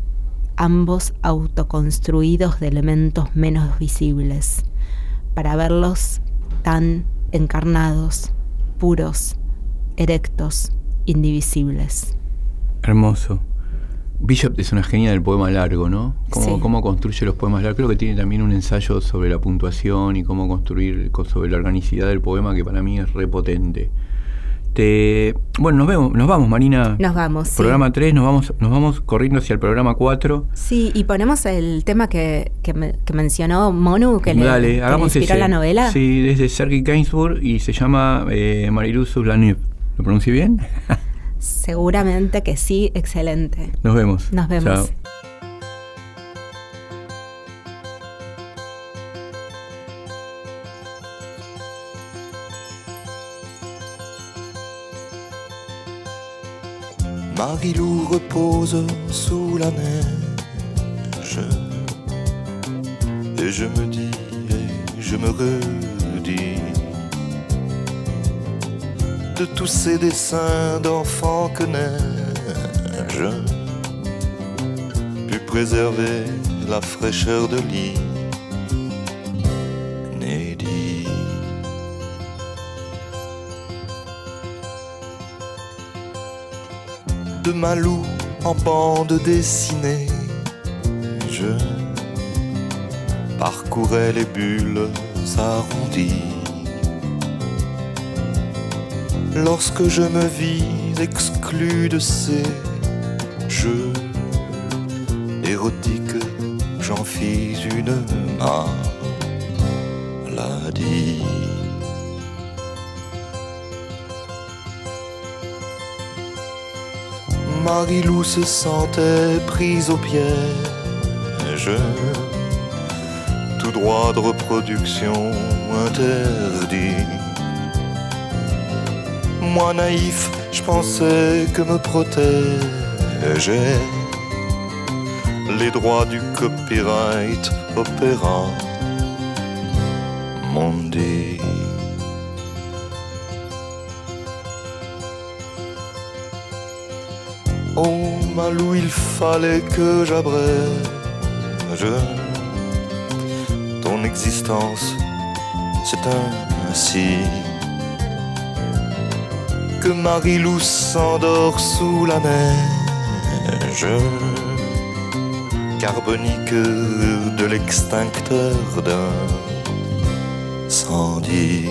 ambos autoconstruidos de elementos menos visibles, para verlos tan encarnados, puros, erectos, indivisibles. Hermoso. Bishop es una genia del poema largo, ¿no? Cómo, Sí. cómo construye los poemas largos. Creo que tiene también un ensayo sobre la puntuación y cómo construir, co- sobre la organicidad del poema que para mí es repotente. Te, bueno, nos vemos, nos vamos, Marina. Nos vamos, sí. Programa 3, nos vamos, nos vamos corriendo hacia el programa 4. Sí, y ponemos el tema que, que, me- que mencionó Monu, que le, que inspiró ese. la novela. Sí, desde Sergei Gainsbourg y se llama eh, Mariluz. ¿Lo pronuncié bien? Seguramente que sí, excelente. Nos vemos. Nos vemos. Chao. Marilou repose sous la neige. Et je me dis, et je me redis de tous ces dessins d'enfants que neige pu préserver la fraîcheur de lit. De Malou en bande dessinée. Je parcourais les bulles arrondies. Lorsque je me vis exclu de ces jeux érotiques, j'en fis une maladie. Marilou se sentait prise au piège, tout droit de reproduction interdit. Moi naïf, je pensais que me protégeaient les droits du copyright opéra mondi. Oh Malou, il fallait que j'abrège. Ton existence, c'est ainsi que Marie-Lou s'endort sous la neige. Carbonique de l'extincteur d'incendie.